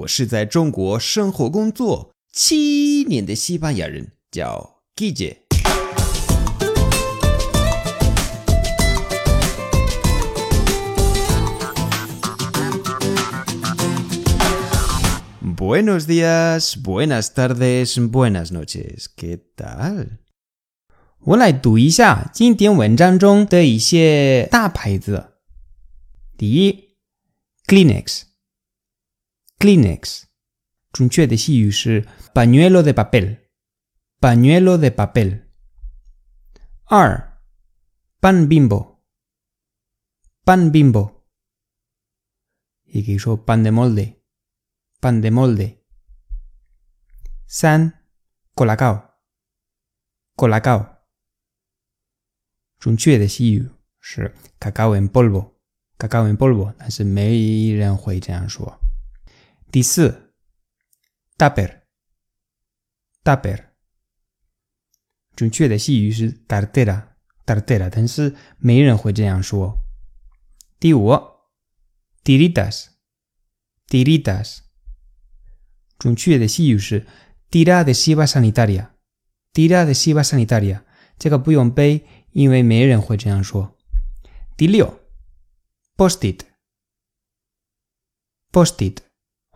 我是在中国生活工作七年的西班牙人，叫 Guille。Buenos días, buenas tardes, buenas noches. ¿Qué tal? 我来读一下经典文章中的一些大牌子。第一，Kleenex，Kleenex，准确的西语是 pañuelo de papel，pañuelo de papel。二，pan bimbo，pan bimbo，也可以说 pan de molde，pan de molde。三，colacao，colacao。准确的西语是 cacao en polvo，cacao en polvo，但是没人会这样说。 第四，tupper，tupper，准确的西语是 tartera，tartera，但是没人会这样说。第五，tiritas，tiritas，准确的西语是 tira de siva sanitaria，tira de siva sanitaria，这个不用背。因为没人会这样说。第六，postit，postit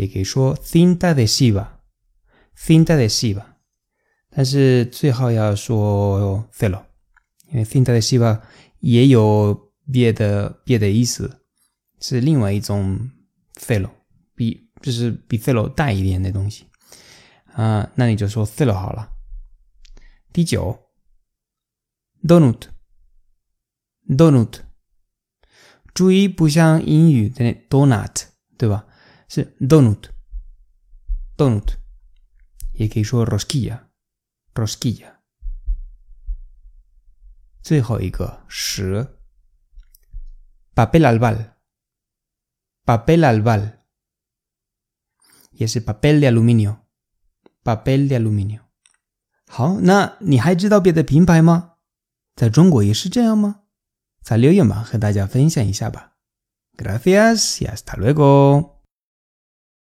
Celo. Y que yo cinta adhesiva. Cinta adhesiva. 但是最好要说 celo，因为 cinta adhesiva 也有别的别的意思，是另外一种 celo，比就是比 celo 大一点的东西啊，那你就说 celo 好了。第九 donut，donut，注意不像英语的 donut，对吧？是 donut，donut，也可以说 rosquilla，rosquilla。最后一个十，papel albal，papel albal，也是 papel de aluminio，papel de aluminio。好，那你还知道别的品牌吗？在中国也是这样吗？在留言板和大家分享一下吧。Gracias y hasta luego。